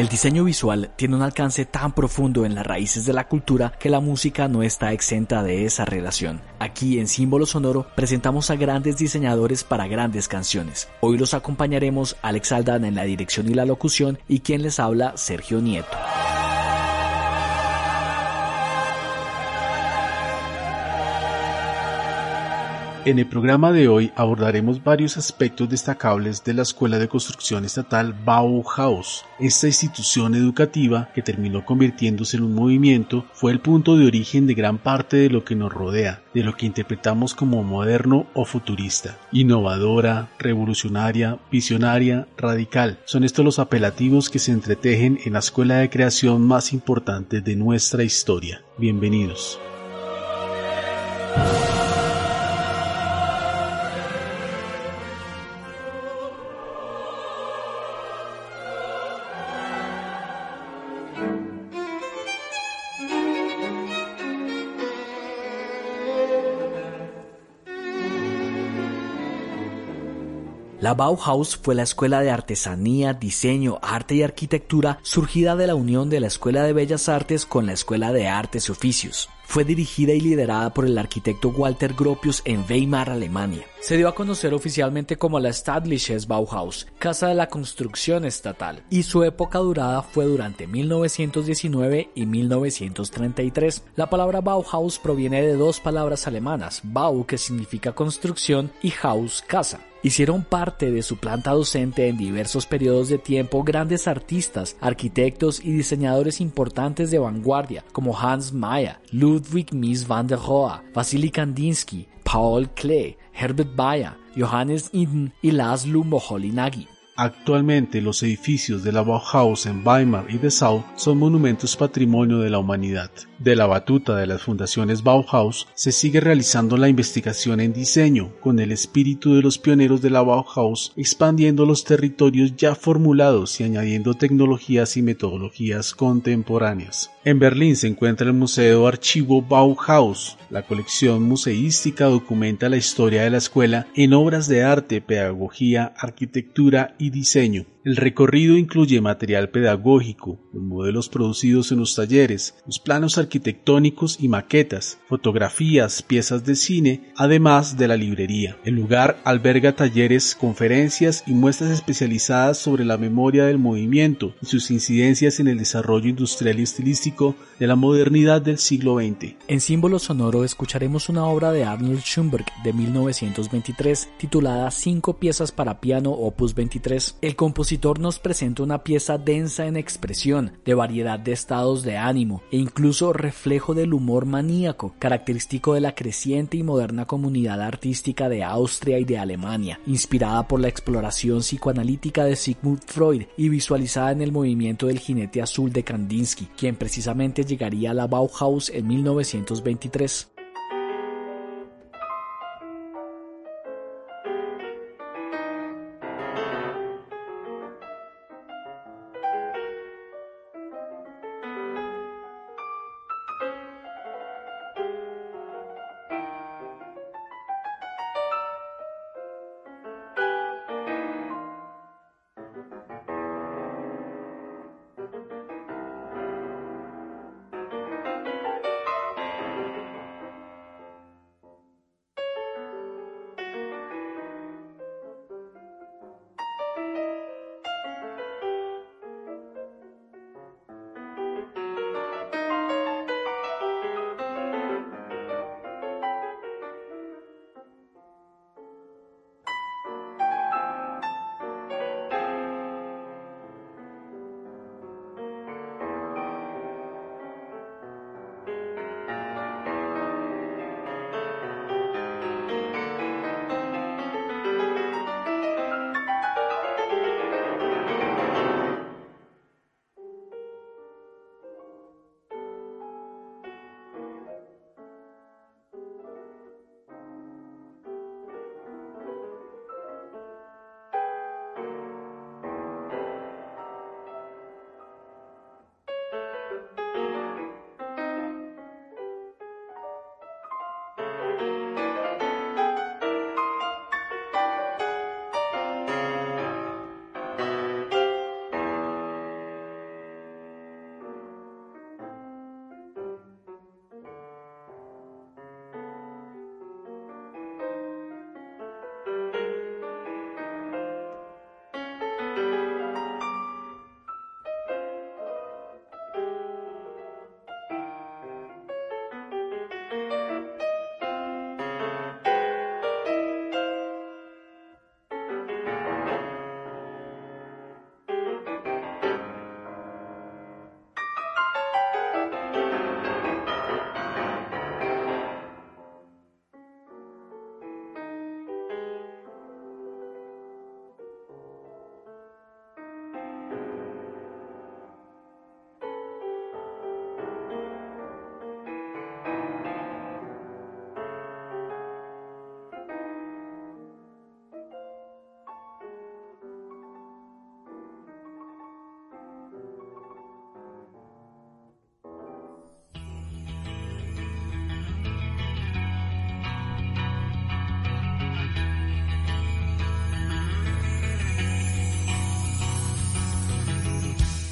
El diseño visual tiene un alcance tan profundo en las raíces de la cultura que la música no está exenta de esa relación. Aquí en Símbolo Sonoro presentamos a grandes diseñadores para grandes canciones. Hoy los acompañaremos Alex Aldana en la dirección y la locución y quien les habla Sergio Nieto. En el programa de hoy abordaremos varios aspectos destacables de la Escuela de Construcción Estatal Bauhaus. Esta institución educativa, que terminó convirtiéndose en un movimiento, fue el punto de origen de gran parte de lo que nos rodea, de lo que interpretamos como moderno o futurista. Innovadora, revolucionaria, visionaria, radical. Son estos los apelativos que se entretejen en la escuela de creación más importante de nuestra historia. Bienvenidos. La Bauhaus fue la escuela de artesanía, diseño, arte y arquitectura surgida de la unión de la Escuela de Bellas Artes con la Escuela de Artes y Oficios. Fue dirigida y liderada por el arquitecto Walter Gropius en Weimar, Alemania. Se dio a conocer oficialmente como la Staatliches Bauhaus, Casa de la Construcción Estatal, y su época durada fue durante 1919 y 1933. La palabra Bauhaus proviene de dos palabras alemanas, Bau que significa construcción y Haus casa. Hicieron parte de su planta docente en diversos periodos de tiempo grandes artistas, arquitectos y diseñadores importantes de vanguardia como Hans Mayer, Ludwig Mies van der Rohe, Vasily Kandinsky, Paul Klee, Herbert Bayer, Johannes Iden y Laszlo Moholy-Nagy. Actualmente los edificios de la Bauhaus en Weimar y Dessau son monumentos patrimonio de la humanidad. De la batuta de las fundaciones Bauhaus se sigue realizando la investigación en diseño con el espíritu de los pioneros de la Bauhaus expandiendo los territorios ya formulados y añadiendo tecnologías y metodologías contemporáneas. En Berlín se encuentra el Museo Archivo Bauhaus. La colección museística documenta la historia de la escuela en obras de arte, pedagogía, arquitectura y diseño. El recorrido incluye material pedagógico, los modelos producidos en los talleres, los planos arquitectónicos y maquetas, fotografías, piezas de cine, además de la librería. El lugar alberga talleres, conferencias y muestras especializadas sobre la memoria del movimiento y sus incidencias en el desarrollo industrial y estilístico de la modernidad del siglo XX. En símbolo sonoro escucharemos una obra de Arnold Schoenberg de 1923 titulada Cinco piezas para piano opus 23. El compositor nos presenta una pieza densa en expresión, de variedad de estados de ánimo e incluso reflejo del humor maníaco, característico de la creciente y moderna comunidad artística de Austria y de Alemania, inspirada por la exploración psicoanalítica de Sigmund Freud y visualizada en el movimiento del jinete azul de Kandinsky, quien precisamente llegaría a la Bauhaus en 1923.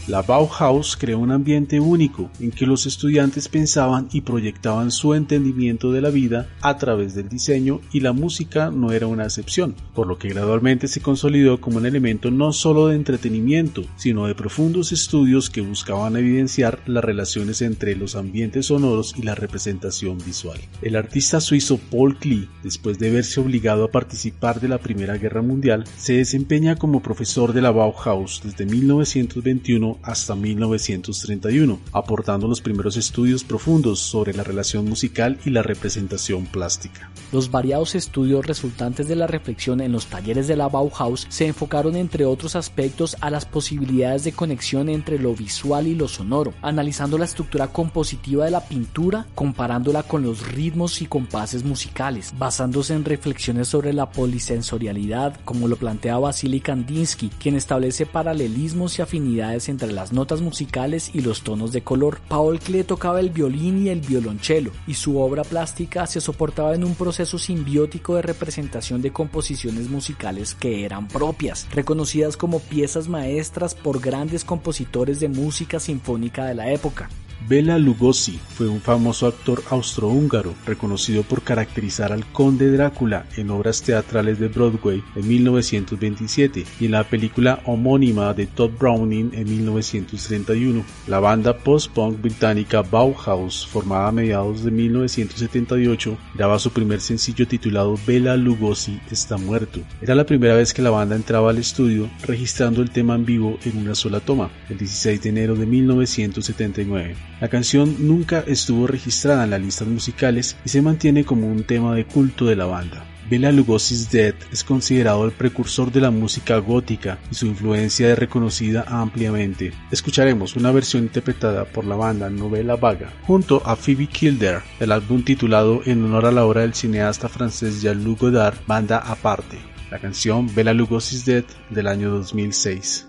La Bauhaus creó un ambiente único en que los estudiantes pensaban y proyectaban su entendimiento de la vida a través del diseño y la música no era una excepción, por lo que gradualmente se consolidó como un elemento no solo de entretenimiento, sino de profundos estudios que buscaban evidenciar las relaciones entre los ambientes sonoros y la representación visual. El artista suizo Paul Klee, después de verse obligado a participar de la Primera Guerra Mundial, se desempeña como profesor de la Bauhaus desde 1921 hasta 1931, aportando los primeros estudios profundos sobre la relación musical y la representación plástica. Los variados estudios resultantes de la reflexión en los talleres de la Bauhaus se enfocaron entre otros aspectos a las posibilidades de conexión entre lo visual y lo sonoro, analizando la estructura compositiva de la pintura, comparándola con los ritmos y compases musicales, basándose en reflexiones sobre la polisensorialidad, como lo plantea Vasily Kandinsky, quien establece paralelismos y afinidades entre las notas musicales y los tonos de color. Paul Klee tocaba el violín y el violonchelo, y su obra plástica se soportaba en un proceso simbiótico de representación de composiciones musicales que eran propias, reconocidas como piezas maestras por grandes compositores de música sinfónica de la época. Bela Lugosi fue un famoso actor austrohúngaro reconocido por caracterizar al conde Drácula en obras teatrales de Broadway en 1927 y en la película homónima de Todd Browning en 1931. La banda post-punk británica Bauhaus, formada a mediados de 1978, daba su primer sencillo titulado Bela Lugosi está muerto. Era la primera vez que la banda entraba al estudio registrando el tema en vivo en una sola toma, el 16 de enero de 1979. La canción nunca estuvo registrada en las listas musicales y se mantiene como un tema de culto de la banda. Bela Lugosi's Dead es considerado el precursor de la música gótica y su influencia es reconocida ampliamente. Escucharemos una versión interpretada por la banda Novela Vaga junto a Phoebe Kildare del álbum titulado en honor a la obra del cineasta francés Jean-Luc Godard, Banda Aparte. La canción Bela Lugosi's Dead del año 2006.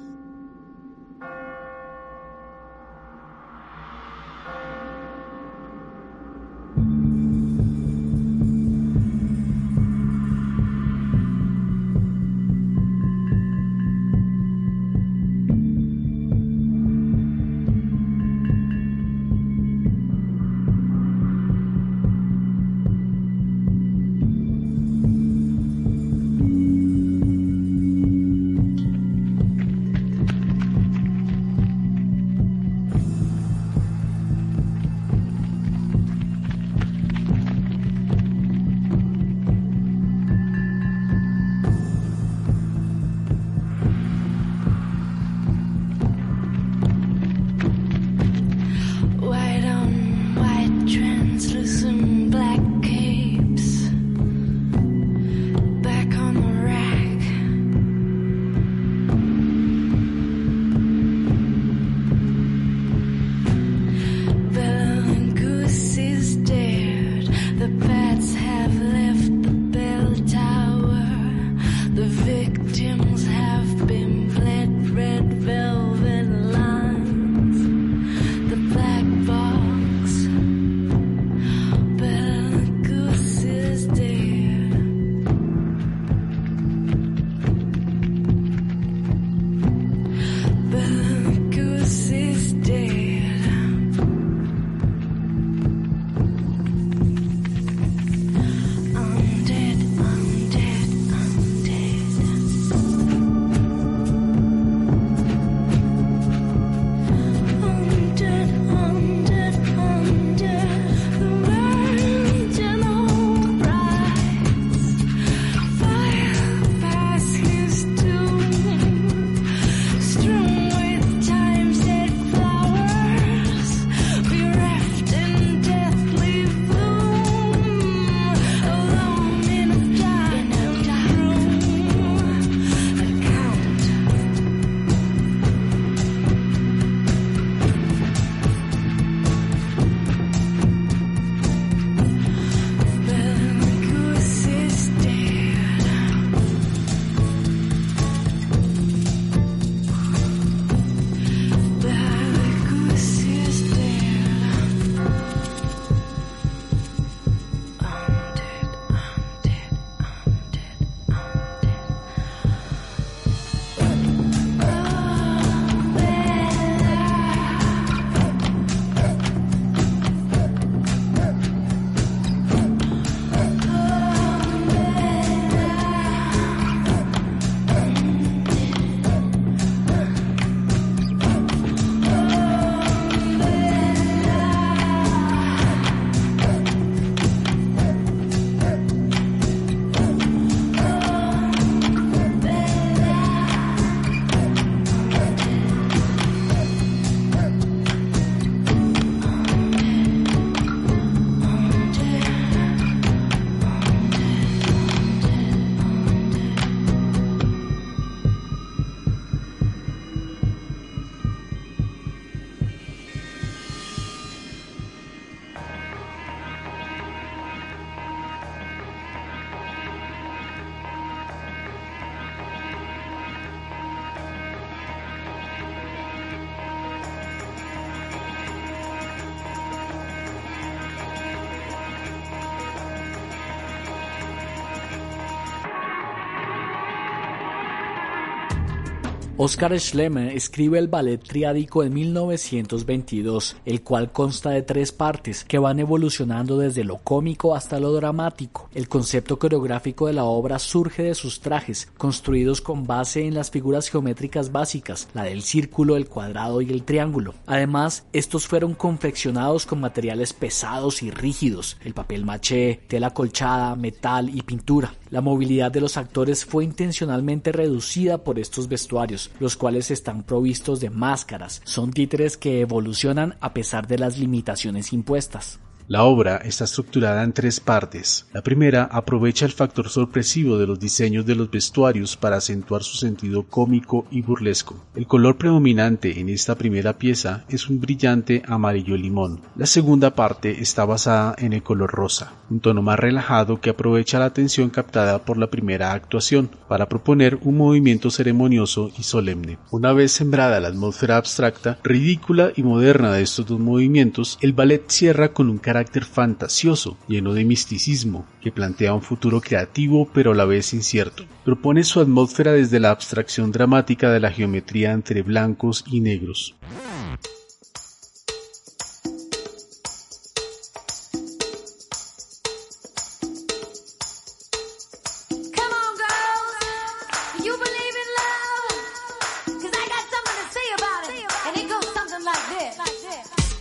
Oscar Schlemme escribe el ballet triádico en 1922, el cual consta de tres partes que van evolucionando desde lo cómico hasta lo dramático. El concepto coreográfico de la obra surge de sus trajes, construidos con base en las figuras geométricas básicas, la del círculo, el cuadrado y el triángulo. Además, estos fueron confeccionados con materiales pesados y rígidos, el papel maché, tela colchada, metal y pintura. La movilidad de los actores fue intencionalmente reducida por estos vestuarios, los cuales están provistos de máscaras. Son títeres que evolucionan a pesar de las limitaciones impuestas. La obra está estructurada en tres partes. La primera aprovecha el factor sorpresivo de los diseños de los vestuarios para acentuar su sentido cómico y burlesco. El color predominante en esta primera pieza es un brillante amarillo limón. La segunda parte está basada en el color rosa, un tono más relajado que aprovecha la atención captada por la primera actuación para proponer un movimiento ceremonioso y solemne. Una vez sembrada la atmósfera abstracta, ridícula y moderna de estos dos movimientos, el ballet cierra con un carácter carácter fantasioso, lleno de misticismo, que plantea un futuro creativo pero a la vez incierto. Propone su atmósfera desde la abstracción dramática de la geometría entre blancos y negros.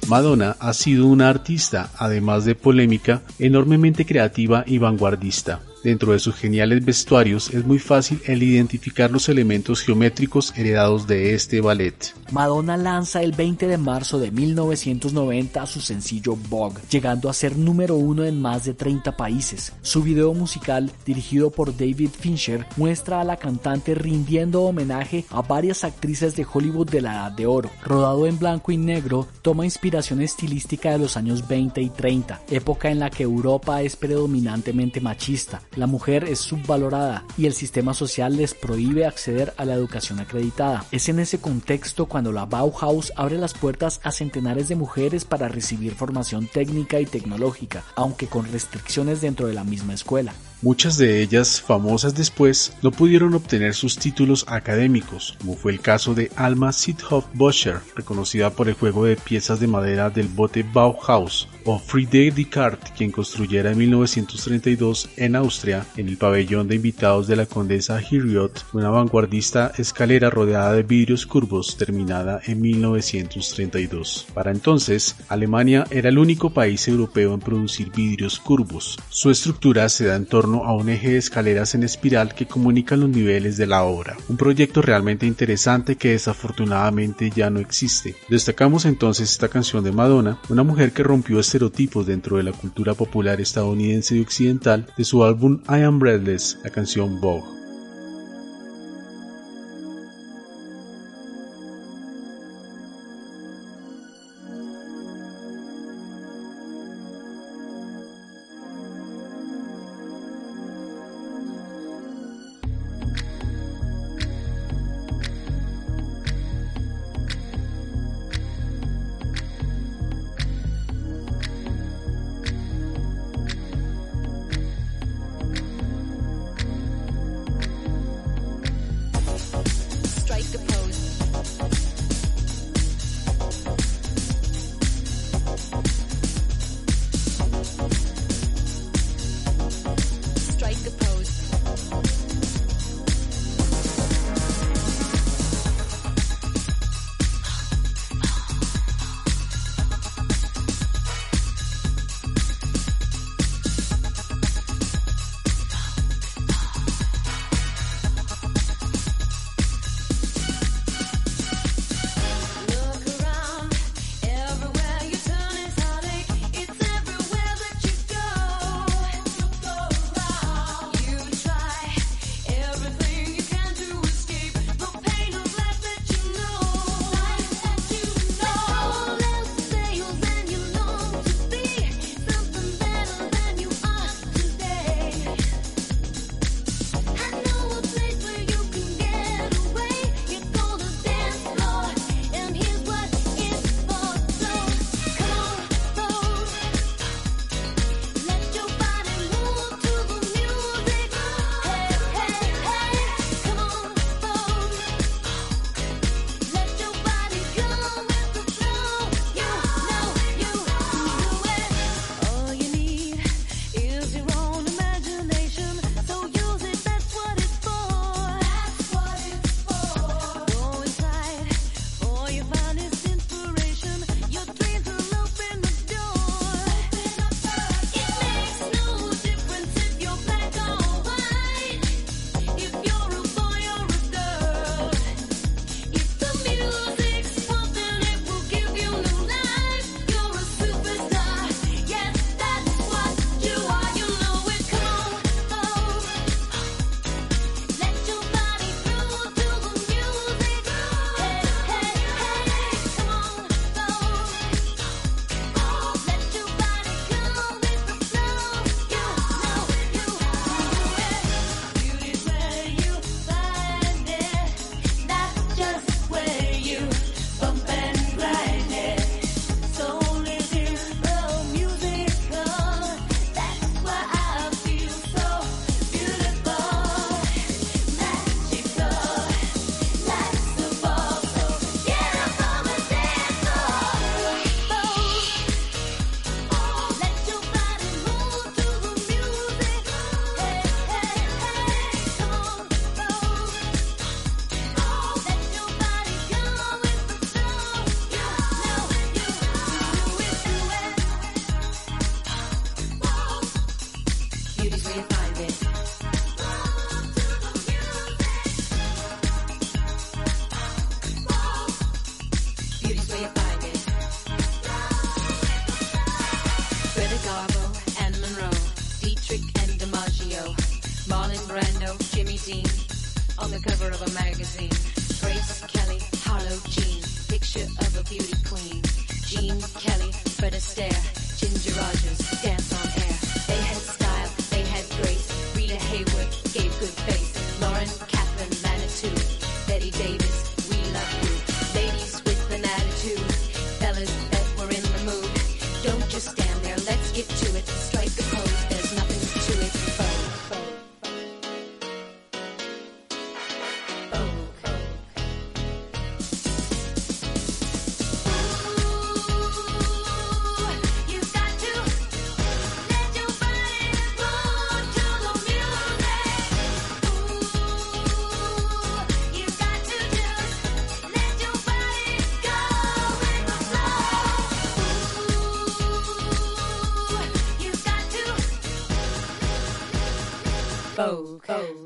Madonna ha sido una artista, además de polémica, enormemente creativa y vanguardista. Dentro de sus geniales vestuarios es muy fácil el identificar los elementos geométricos heredados de este ballet. Madonna lanza el 20 de marzo de 1990 su sencillo Vogue, llegando a ser número uno en más de 30 países. Su video musical, dirigido por David Fincher, muestra a la cantante rindiendo homenaje a varias actrices de Hollywood de la Edad de Oro. Rodado en blanco y negro, toma inspiración estilística de los años 20 y 30, época en la que Europa es predominantemente machista la mujer es subvalorada y el sistema social les prohíbe acceder a la educación acreditada. Es en ese contexto cuando la Bauhaus abre las puertas a centenares de mujeres para recibir formación técnica y tecnológica, aunque con restricciones dentro de la misma escuela. Muchas de ellas, famosas después, no pudieron obtener sus títulos académicos, como fue el caso de Alma Sithoff Boscher, reconocida por el juego de piezas de madera del bote Bauhaus, o Friedrich Descartes, quien construyera en 1932 en Austria, en el pabellón de invitados de la condesa Hiriot, una vanguardista escalera rodeada de vidrios curvos terminada en 1932. Para entonces, Alemania era el único país europeo en producir vidrios curvos. Su estructura se da en torno a un eje de escaleras en espiral que comunican los niveles de la obra. Un proyecto realmente interesante que desafortunadamente ya no existe. Destacamos entonces esta canción de Madonna, una mujer que rompió estereotipos dentro de la cultura popular estadounidense y occidental de su álbum I Am Breathless, la canción Vogue. Vogue, vogue.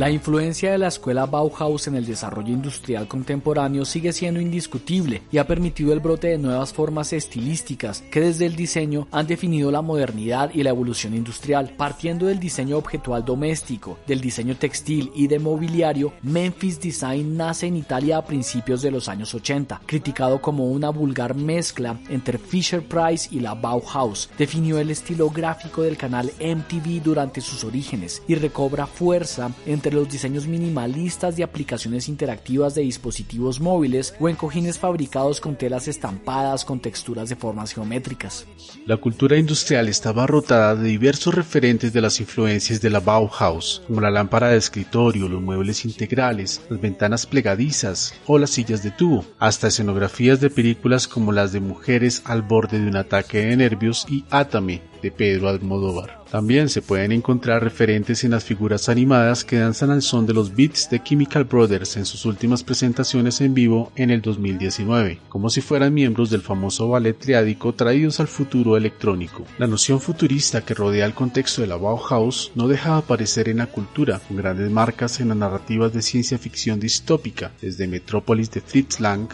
La influencia de la escuela Bauhaus en el desarrollo industrial contemporáneo sigue siendo indiscutible y ha permitido el brote de nuevas formas estilísticas que desde el diseño han definido la modernidad y la evolución industrial. Partiendo del diseño objetual doméstico, del diseño textil y de mobiliario, Memphis Design nace en Italia a principios de los años 80, criticado como una vulgar mezcla entre Fisher Price y la Bauhaus. Definió el estilo gráfico del canal MTV durante sus orígenes y recobra fuerza entre los diseños minimalistas de aplicaciones interactivas de dispositivos móviles o en cojines fabricados con telas estampadas con texturas de formas geométricas. La cultura industrial estaba rotada de diversos referentes de las influencias de la Bauhaus, como la lámpara de escritorio, los muebles integrales, las ventanas plegadizas o las sillas de tubo, hasta escenografías de películas como las de Mujeres al borde de un ataque de nervios y Atame de Pedro Almodóvar. También se pueden encontrar referentes en las figuras animadas que danzan al son de los beats de Chemical Brothers en sus últimas presentaciones en vivo en el 2019, como si fueran miembros del famoso ballet triádico traídos al futuro electrónico. La noción futurista que rodea el contexto de la Bauhaus no deja de aparecer en la cultura, con grandes marcas en las narrativas de ciencia ficción distópica, desde Metrópolis de Fritz Lang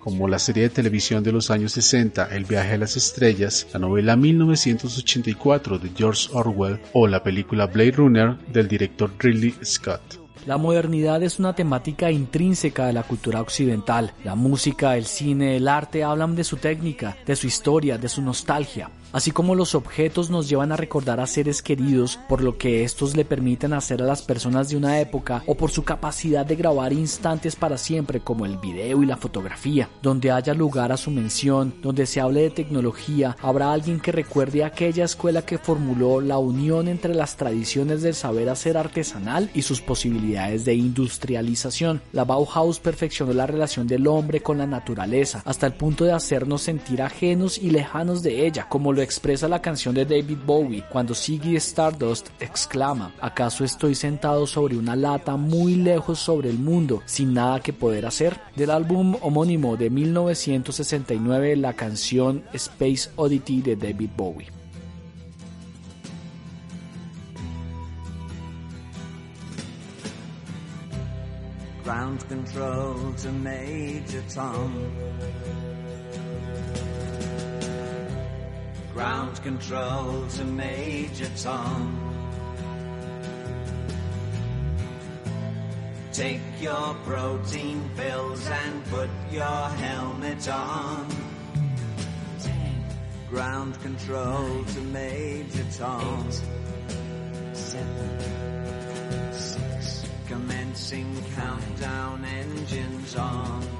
como la serie de televisión de los años 60 El viaje a las estrellas, la novela 1984 de George Orwell o la película Blade Runner del director Ridley Scott. La modernidad es una temática intrínseca de la cultura occidental. La música, el cine, el arte hablan de su técnica, de su historia, de su nostalgia. Así como los objetos nos llevan a recordar a seres queridos por lo que estos le permiten hacer a las personas de una época o por su capacidad de grabar instantes para siempre como el video y la fotografía. Donde haya lugar a su mención, donde se hable de tecnología, habrá alguien que recuerde aquella escuela que formuló la unión entre las tradiciones del saber hacer artesanal y sus posibilidades de industrialización. La Bauhaus perfeccionó la relación del hombre con la naturaleza hasta el punto de hacernos sentir ajenos y lejanos de ella, como lo expresa la canción de David Bowie cuando Ziggy Stardust exclama, ¿acaso estoy sentado sobre una lata muy lejos sobre el mundo sin nada que poder hacer? Del álbum homónimo de 1969 la canción Space Oddity de David Bowie. Ground control to Major. Ground control to Major Tom. Take your protein pills and put your helmet on. Ground control to Major Tom. Seven, six. Commencing countdown engines on.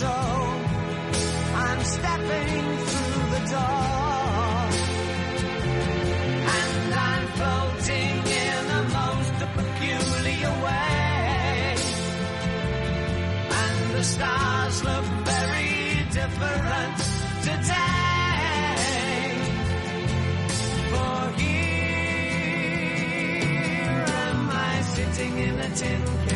Control. I'm stepping through the door. And I'm floating in a most peculiar way. And the stars look very different today. For here am I sitting in a tin can.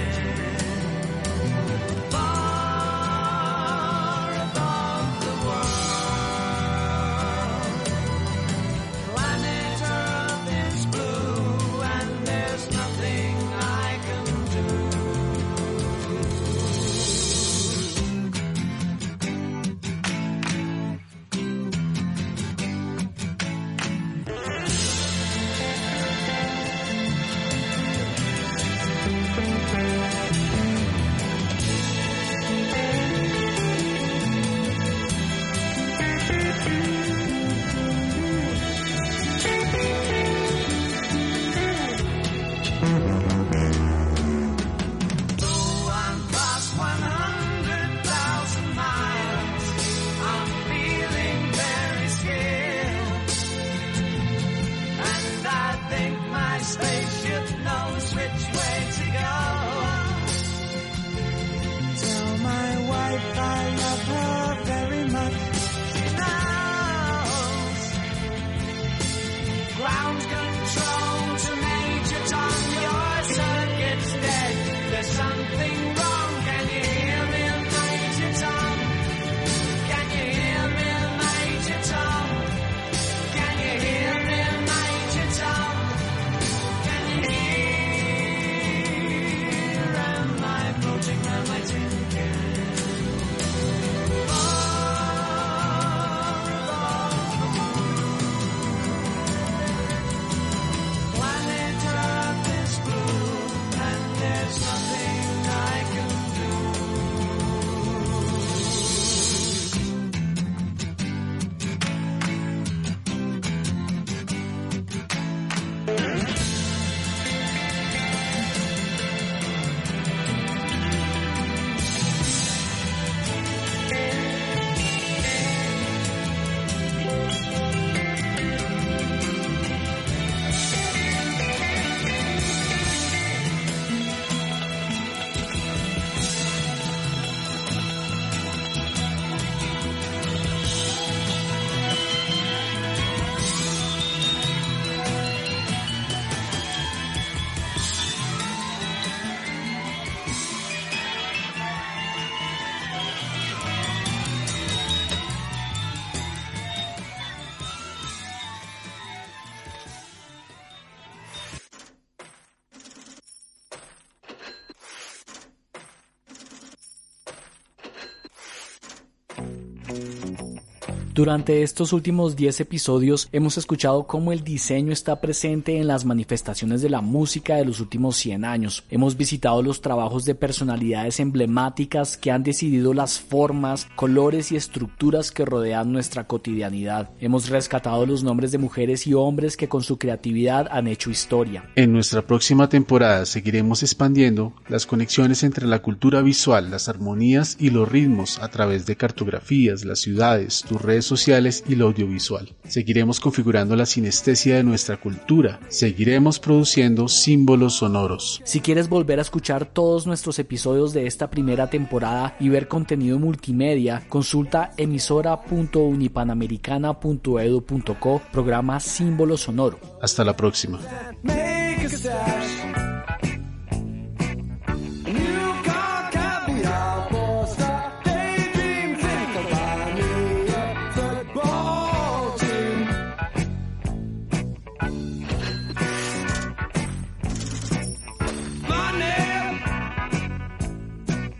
Durante estos últimos 10 episodios hemos escuchado cómo el diseño está presente en las manifestaciones de la música de los últimos 100 años. Hemos visitado los trabajos de personalidades emblemáticas que han decidido las formas, colores y estructuras que rodean nuestra cotidianidad. Hemos rescatado los nombres de mujeres y hombres que con su creatividad han hecho historia. En nuestra próxima temporada seguiremos expandiendo las conexiones entre la cultura visual, las armonías y los ritmos a través de cartografías, las ciudades, tus redes sociales y lo audiovisual. Seguiremos configurando la sinestesia de nuestra cultura. Seguiremos produciendo símbolos sonoros. Si quieres volver a escuchar todos nuestros episodios de esta primera temporada y ver contenido multimedia, consulta emisora.unipanamericana.edu.co, programa Símbolo Sonoro. Hasta la próxima.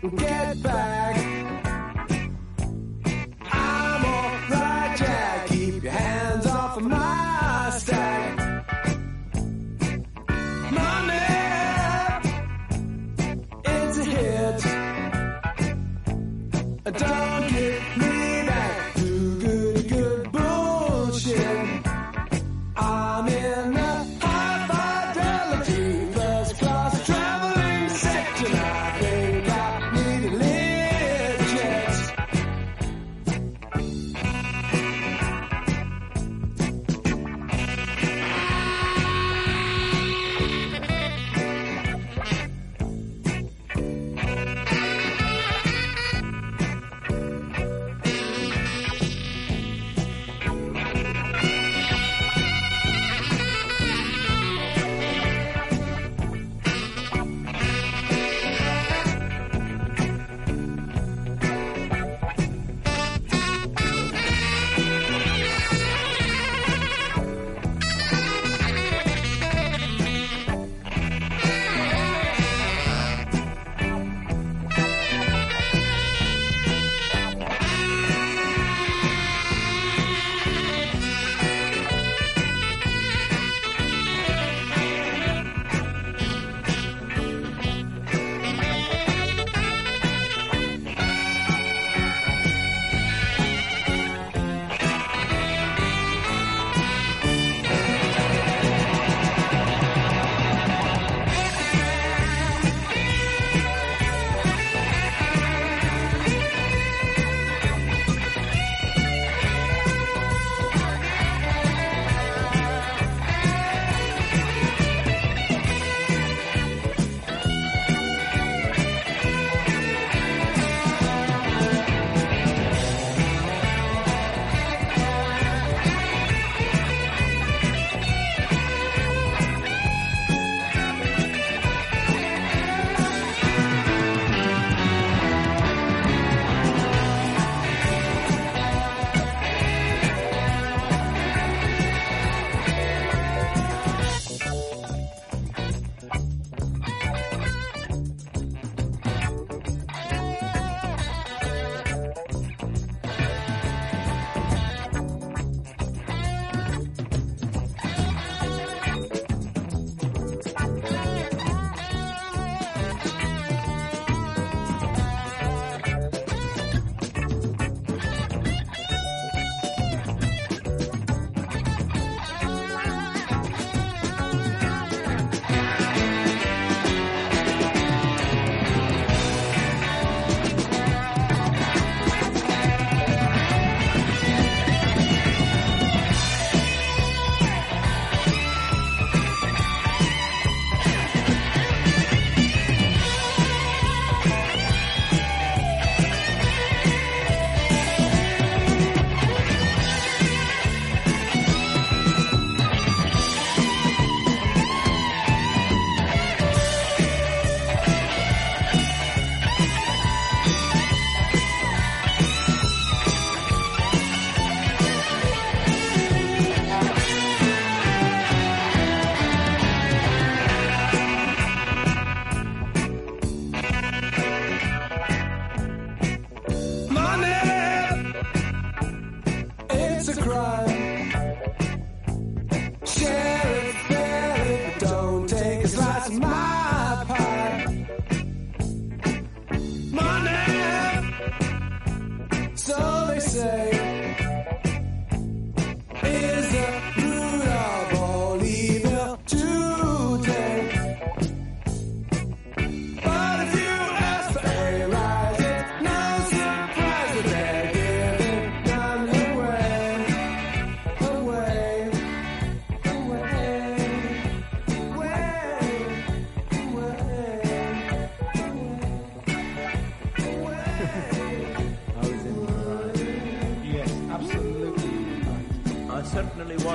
Get back.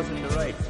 Was in the right.